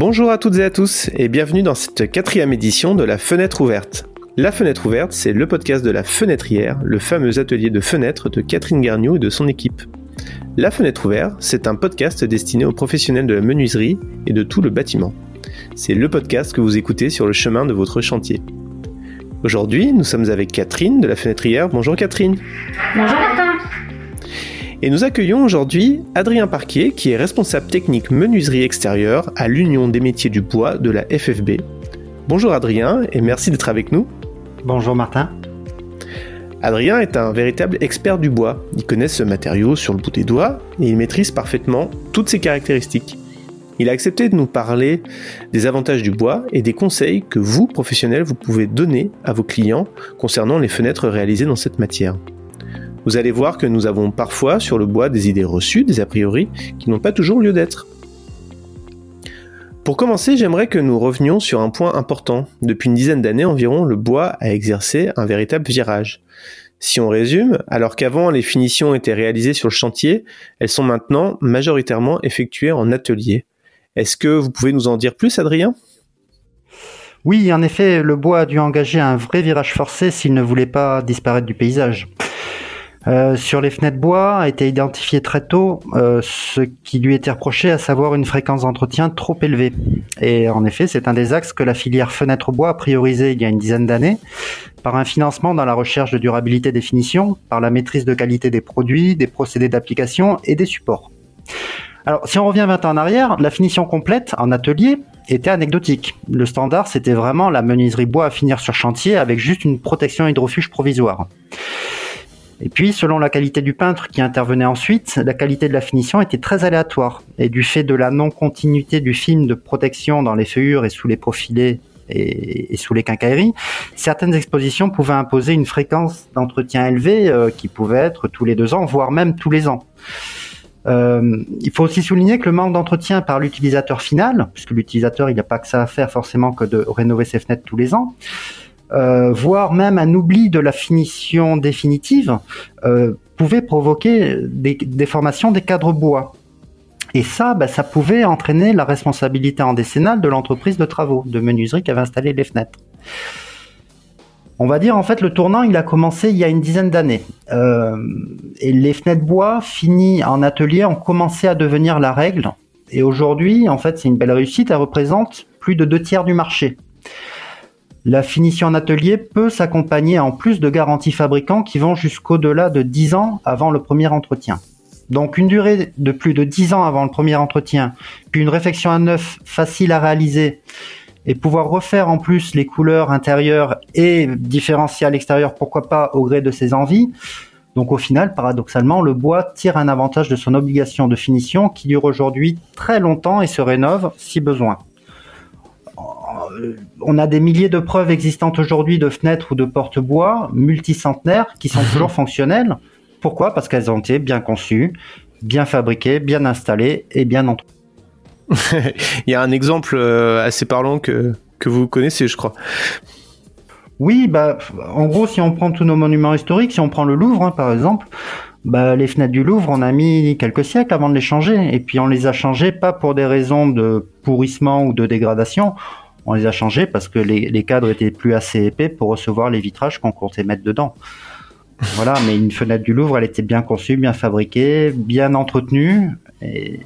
Bonjour à toutes et à tous et bienvenue dans cette quatrième édition de la Fenêtre ouverte. La Fenêtre ouverte, c'est le podcast de la Fenêtrière, le fameux atelier de fenêtres de Catherine Garniou et de son équipe. La Fenêtre ouverte, c'est un podcast destiné aux professionnels de la menuiserie et de tout le bâtiment. C'est le podcast que vous écoutez sur le chemin de votre chantier. Aujourd'hui, nous sommes avec Catherine de la Fenêtrière. Bonjour Catherine. Bonjour Martin. Et nous accueillons aujourd'hui Adrien Parquier, qui est responsable technique menuiserie extérieure à l'Union des métiers du bois de la FFB. Bonjour Adrien et merci d'être avec nous. Bonjour Martin. Adrien est un véritable expert du bois. Il connaît ce matériau sur le bout des doigts et il maîtrise parfaitement toutes ses caractéristiques. Il a accepté de nous parler des avantages du bois et des conseils que vous, professionnels, vous pouvez donner à vos clients concernant les fenêtres réalisées dans cette matière. Vous allez voir que nous avons parfois sur le bois des idées reçues, des a priori, qui n'ont pas toujours lieu d'être. Pour commencer, j'aimerais que nous revenions sur un point important. Depuis une dizaine d'années environ, le bois a exercé un véritable virage. Si on résume, alors qu'avant les finitions étaient réalisées sur le chantier, elles sont maintenant majoritairement effectuées en atelier. Est-ce que vous pouvez nous en dire plus, Adrien? Oui, en effet, le bois a dû engager un vrai virage forcé s'il ne voulait pas disparaître du paysage. Euh, sur les fenêtres bois a été identifié très tôt euh, ce qui lui était reproché, à savoir une fréquence d'entretien trop élevée. Et en effet, c'est un des axes que la filière fenêtre bois a priorisé il y a une dizaine d'années par un financement dans la recherche de durabilité des finitions, par la maîtrise de qualité des produits, des procédés d'application et des supports. Alors, si on revient 20 ans en arrière, la finition complète en atelier était anecdotique. Le standard, c'était vraiment la menuiserie bois à finir sur chantier avec juste une protection hydrofuge provisoire. Et puis, selon la qualité du peintre qui intervenait ensuite, la qualité de la finition était très aléatoire. Et du fait de la non-continuité du film de protection dans les feuillures et sous les profilés et, sous les quincailleries, certaines expositions pouvaient imposer une fréquence d'entretien élevée euh, qui pouvait être tous les deux ans, voire même tous les ans. Euh, il faut aussi souligner que le manque d'entretien par l'utilisateur final, puisque l'utilisateur il n'a pas que ça à faire forcément que de rénover ses fenêtres tous les ans, euh, voire même un oubli de la finition définitive, euh, pouvait provoquer des déformations des cadres bois. Et ça, bah, ça pouvait entraîner la responsabilité en décennale de l'entreprise de travaux, de menuiserie qui avait installé les fenêtres. On va dire en fait le tournant il a commencé il y a une dizaine d'années euh, et les fenêtres bois finies en atelier ont commencé à devenir la règle et aujourd'hui en fait c'est une belle réussite elle représente plus de deux tiers du marché. La finition en atelier peut s'accompagner en plus de garanties fabricants qui vont jusqu'au-delà de 10 ans avant le premier entretien. Donc une durée de plus de 10 ans avant le premier entretien, puis une réfection à neuf facile à réaliser et pouvoir refaire en plus les couleurs intérieures et différencier à l'extérieur, pourquoi pas au gré de ses envies. Donc au final, paradoxalement, le bois tire un avantage de son obligation de finition qui dure aujourd'hui très longtemps et se rénove si besoin. Euh, on a des milliers de preuves existantes aujourd'hui de fenêtres ou de portes bois multicentenaires qui sont toujours fonctionnelles. Pourquoi? Parce qu'elles ont été bien conçues, bien fabriquées, bien installées et bien entretenues. Il y a un exemple euh, assez parlant que, que vous connaissez, je crois. Oui, bah, en gros, si on prend tous nos monuments historiques, si on prend le Louvre, hein, par exemple, bah, les fenêtres du Louvre, on a mis quelques siècles avant de les changer. Et puis on les a changées pas pour des raisons de pourrissement ou de dégradation on les a changés parce que les, cadres étaient plus assez épais pour recevoir les vitrages qu'on comptait mettre dedans. Voilà, mais une fenêtre du Louvre, elle était bien conçue, bien fabriquée, bien entretenue, et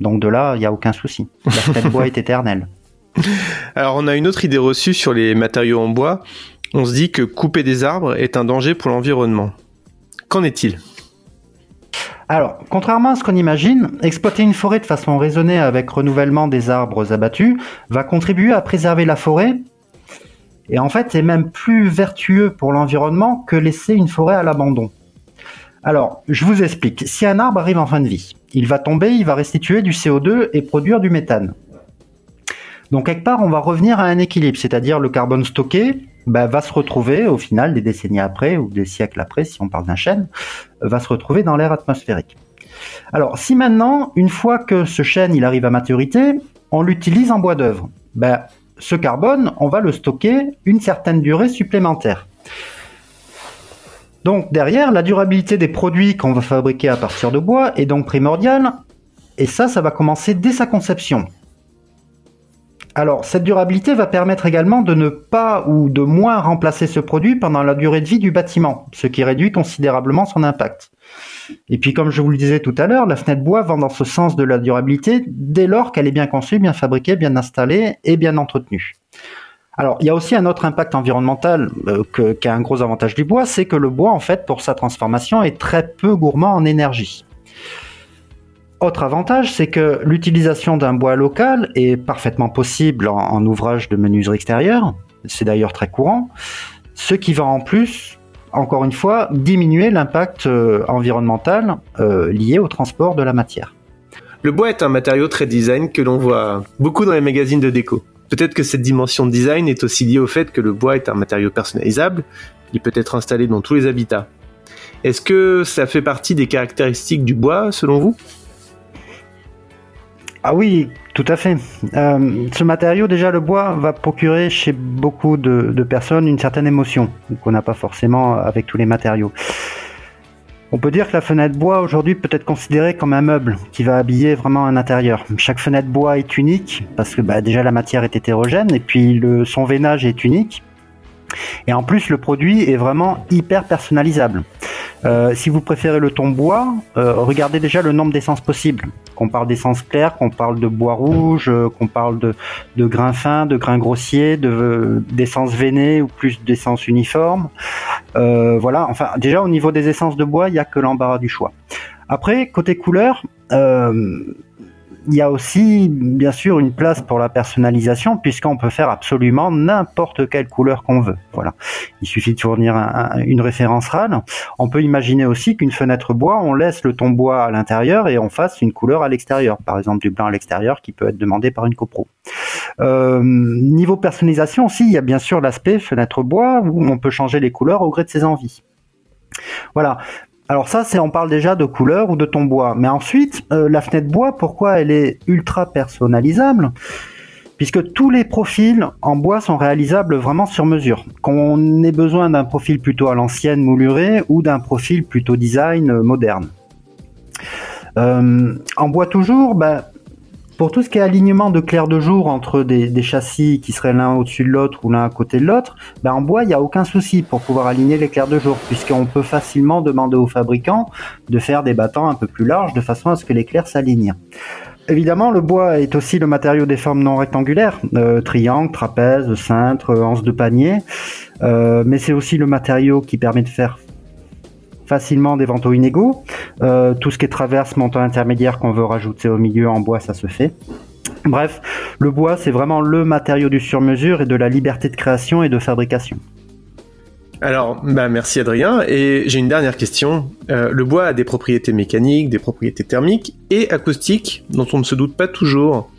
donc de là, il n'y a aucun souci. La fenêtre bois est éternelle. Alors, on a une autre idée reçue sur les matériaux en bois. On se dit que couper des arbres est un danger pour l'environnement. Qu'en est-il? Alors, contrairement à ce qu'on imagine, exploiter une forêt de façon raisonnée avec renouvellement des arbres abattus va contribuer à préserver la forêt et en fait c'est même plus vertueux pour l'environnement que laisser une forêt à l'abandon. Alors, je vous explique. Si un arbre arrive en fin de vie, il va tomber, il va restituer du CO2 et produire du méthane. Donc quelque part, on va revenir à un équilibre, c'est-à-dire le carbone stocké bah, va se retrouver au final des décennies après ou des siècles après, si on parle d'un chêne, va se retrouver dans l'air atmosphérique. Alors, si maintenant, une fois que ce chêne il arrive à maturité, on l'utilise en bois d'œuvre, bah, ce carbone, on va le stocker une certaine durée supplémentaire. Donc derrière, la durabilité des produits qu'on va fabriquer à partir de bois est donc primordiale, et ça, ça va commencer dès sa conception. Alors, cette durabilité va permettre également de ne pas ou de moins remplacer ce produit pendant la durée de vie du bâtiment, ce qui réduit considérablement son impact. Et puis, comme je vous le disais tout à l'heure, la fenêtre bois va dans ce sens de la durabilité dès lors qu'elle est bien conçue, bien fabriquée, bien installée et bien entretenue. Alors, il y a aussi un autre impact environnemental euh, qui a un gros avantage du bois, c'est que le bois, en fait, pour sa transformation, est très peu gourmand en énergie. Autre avantage, c'est que l'utilisation d'un bois local est parfaitement possible en, ouvrage de menuiserie extérieure. C'est d'ailleurs très courant. Ce qui va en plus, encore une fois, diminuer l'impact euh, environnemental euh, lié au transport de la matière. Le bois est un matériau très design que l'on voit beaucoup dans les magazines de déco. Peut-être que cette dimension de design est aussi liée au fait que le bois est un matériau personnalisable, il peut être installé dans tous les habitats. Est-ce que ça fait partie des caractéristiques du bois selon vous? Ah oui, tout à fait. Euh, ce matériau, déjà, le bois va procurer chez beaucoup de, personnes une certaine émotion qu'on n'a pas forcément avec tous les matériaux. On peut dire que la fenêtre bois aujourd'hui peut être considérée comme un meuble qui va habiller vraiment un intérieur. Chaque fenêtre bois est unique parce que bah, déjà la matière est hétérogène et puis le, son veinage est unique. Et en plus, le produit est vraiment hyper personnalisable. Euh, si vous préférez le ton bois, euh, regardez déjà le nombre d'essences possibles. Qu'on parle d'essence claire, qu'on parle de bois rouge, euh, qu'on parle de, de grains fins, de grains grossiers, d'essence veinée ou plus d'essence uniforme. voilà, enfin déjà au niveau des essences de bois, il n'y a que l'embarras du choix. Après, côté couleur, il y a aussi, bien sûr, une place pour la personnalisation, puisqu'on peut faire absolument n'importe quelle couleur qu'on veut. Voilà. Il suffit de fournir une référence RAL. On peut imaginer aussi qu'une fenêtre bois, on laisse le ton bois à l'intérieur et on fasse une couleur à l'extérieur. Par exemple, du blanc à l'extérieur qui peut être demandé par une copro. Euh, niveau personnalisation aussi, il y a bien sûr l'aspect fenêtre bois où on peut changer les couleurs au gré de ses envies. Voilà. Alors ça, c'est on parle déjà de couleur ou de ton bois. Mais ensuite, euh, la fenêtre bois, pourquoi elle est ultra personnalisable? Puisque tous les profils en bois sont réalisables vraiment sur mesure. Qu'on ait besoin d'un profil plutôt à l'ancienne mouluré ou d'un profil plutôt design euh, moderne. Euh, en bois toujours, bah, pour tout ce qui est alignement de clair de jour entre des, châssis qui seraient l'un au-dessus de l'autre ou l'un à côté de l'autre, ben en bois, il n'y a aucun souci pour pouvoir aligner les clairs de jour, puisqu'on peut facilement demander aux fabricants de faire des battants un peu plus larges de façon à ce que les clairs s'alignent. Évidemment, le bois est aussi le matériau des formes non rectangulaires, euh, triangle, trapèze, cintre, anse de panier, euh, mais c'est aussi le matériau qui permet de faire facilement des vantaux inégaux. Euh, tout ce qui est traverse, montant intermédiaire qu'on veut rajouter au milieu en bois, ça se fait. Bref, le bois, c'est vraiment le matériau du sur-mesure et de la liberté de création et de fabrication. Alors, bah merci Adrien. Et j'ai une dernière question. Euh, le bois a des propriétés mécaniques, des propriétés thermiques et acoustiques dont on ne se doute pas toujours.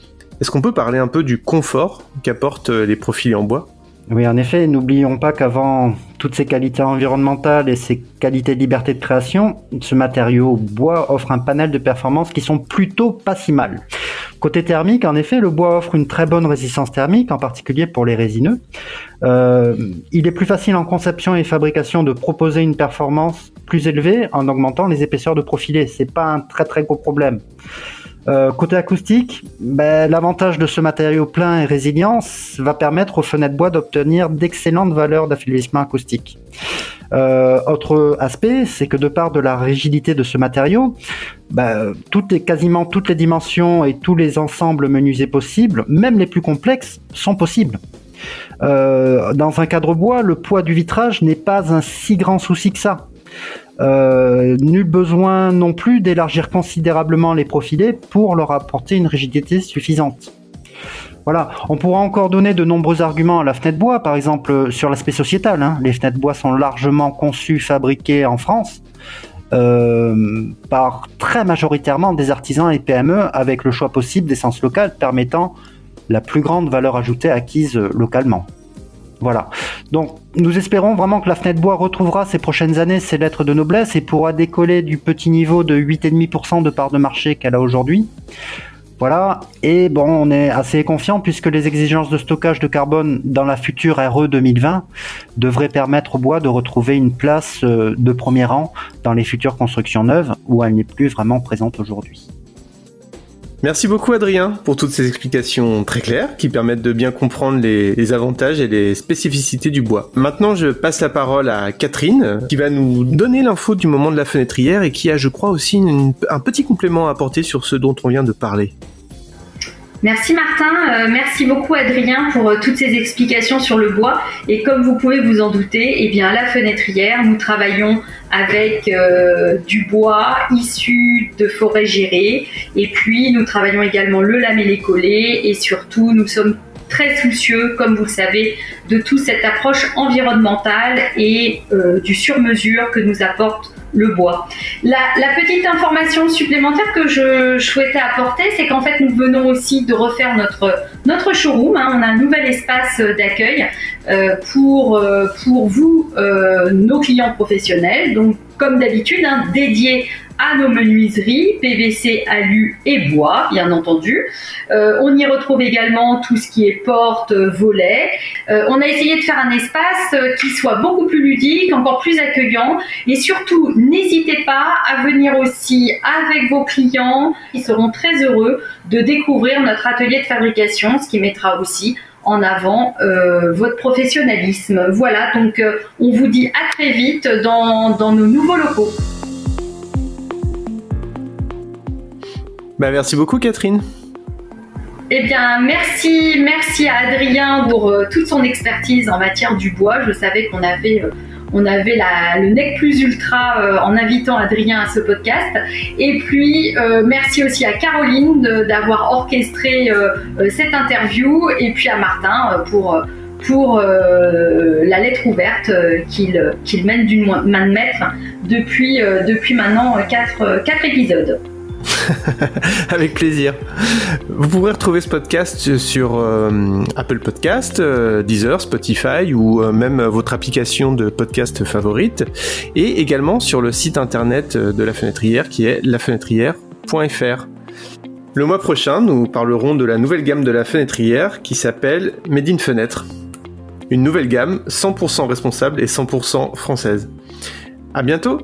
Est-ce qu'on peut parler un peu du confort qu'apportent les profils en bois? Oui, en effet, n'oublions pas qu'avant toutes ces qualités environnementales et ces qualités de liberté de création, ce matériau bois offre un panel de performances qui sont plutôt pas si mal. Côté thermique, en effet, le bois offre une très bonne résistance thermique, en particulier pour les résineux. Euh, il est plus facile en conception et fabrication de proposer une performance plus élevée en augmentant les épaisseurs de profilés. C'est pas un très très gros problème. Euh, côté acoustique, ben, l'avantage de ce matériau plein et résilient va permettre aux fenêtres bois d'obtenir d'excellentes valeurs d'affaiblissement acoustique. Euh, autre aspect, c'est que de part de la rigidité de ce matériau, ben, toutes quasiment toutes les dimensions et tous les ensembles menuisés possibles, même les plus complexes, sont possibles. Euh, dans un cadre bois, le poids du vitrage n'est pas un si grand souci que ça. Euh, nul besoin non plus d'élargir considérablement les profilés pour leur apporter une rigidité suffisante. Voilà, on pourra encore donner de nombreux arguments à la fenêtre bois, par exemple sur l'aspect sociétal. Hein. Les fenêtres bois sont largement conçues, fabriquées en France euh, par très majoritairement des artisans et PME avec le choix possible d'essence locale permettant la plus grande valeur ajoutée acquise localement. Voilà. Donc, nous espérons vraiment que la fenêtre bois retrouvera ces prochaines années ses lettres de noblesse et pourra décoller du petit niveau de 8,5% de part de marché qu'elle a aujourd'hui. Voilà. Et bon, on est assez confiant puisque les exigences de stockage de carbone dans la future RE 2020 devraient permettre au bois de retrouver une place euh, de premier rang dans les futures constructions neuves où elle n'est plus vraiment présente aujourd'hui. Merci beaucoup Adrien pour toutes ces explications très claires qui permettent de bien comprendre les, avantages et les spécificités du bois. Maintenant je passe la parole à Catherine qui va nous donner l'info du moment de la fenêtrière et qui a je crois aussi un petit complément à apporter sur ce dont on vient de parler. Merci Martin, euh, merci beaucoup Adrien pour euh, toutes ces explications sur le bois. Et comme vous pouvez vous en douter, eh bien à la fenêtrière, nous travaillons avec euh, du bois issu de forêts gérées. Et puis nous travaillons également le lamellé collé et surtout nous sommes très soucieux, comme vous le savez, de toute cette approche environnementale et du sur-mesure que nous apporte le bois. La, petite information supplémentaire que je, souhaitais apporter, c'est qu'en fait, nous venons aussi de refaire notre, notre showroom. Hein. On a un nouvel espace d'accueil euh, pour, euh, pour vous, euh, nos clients professionnels. Donc, comme d'habitude, hein, dédié à nos menuiseries, PVC, alu et bois, bien entendu. Euh, on y retrouve également tout ce qui est porte, volets. Euh, on a essayé de faire un espace euh, qui soit beaucoup plus ludique, encore plus accueillant. Et surtout, n'hésitez pas à venir aussi avec vos clients. Ils seront très heureux de découvrir notre atelier de fabrication, ce qui mettra aussi en avant votre professionnalisme. Voilà, donc on vous dit à très vite dans, dans nos nouveaux locaux. Bah, merci beaucoup Catherine. Eh bien, merci, merci à Adrien pour euh, toute son expertise en matière du bois. Je savais qu'on avait, euh, on avait le nec plus ultra euh, en invitant Adrien à ce podcast. Et puis, merci aussi à Caroline d'avoir orchestré cette interview et puis à Martin pour pour la lettre ouverte qu'il mène d'une main de maître depuis, depuis maintenant quatre, quatre épisodes. Avec plaisir. Vous pourrez retrouver ce podcast sur euh, Apple Podcast, euh, Deezer, Spotify ou euh, même votre application de podcast favorite et également sur le site internet de la fenêtrière qui est lafenêtrière.fr. Le mois prochain, nous parlerons de la nouvelle gamme de la fenêtrière qui s'appelle Made in Fenêtre. Une nouvelle gamme 100% responsable et 100% française. À bientôt!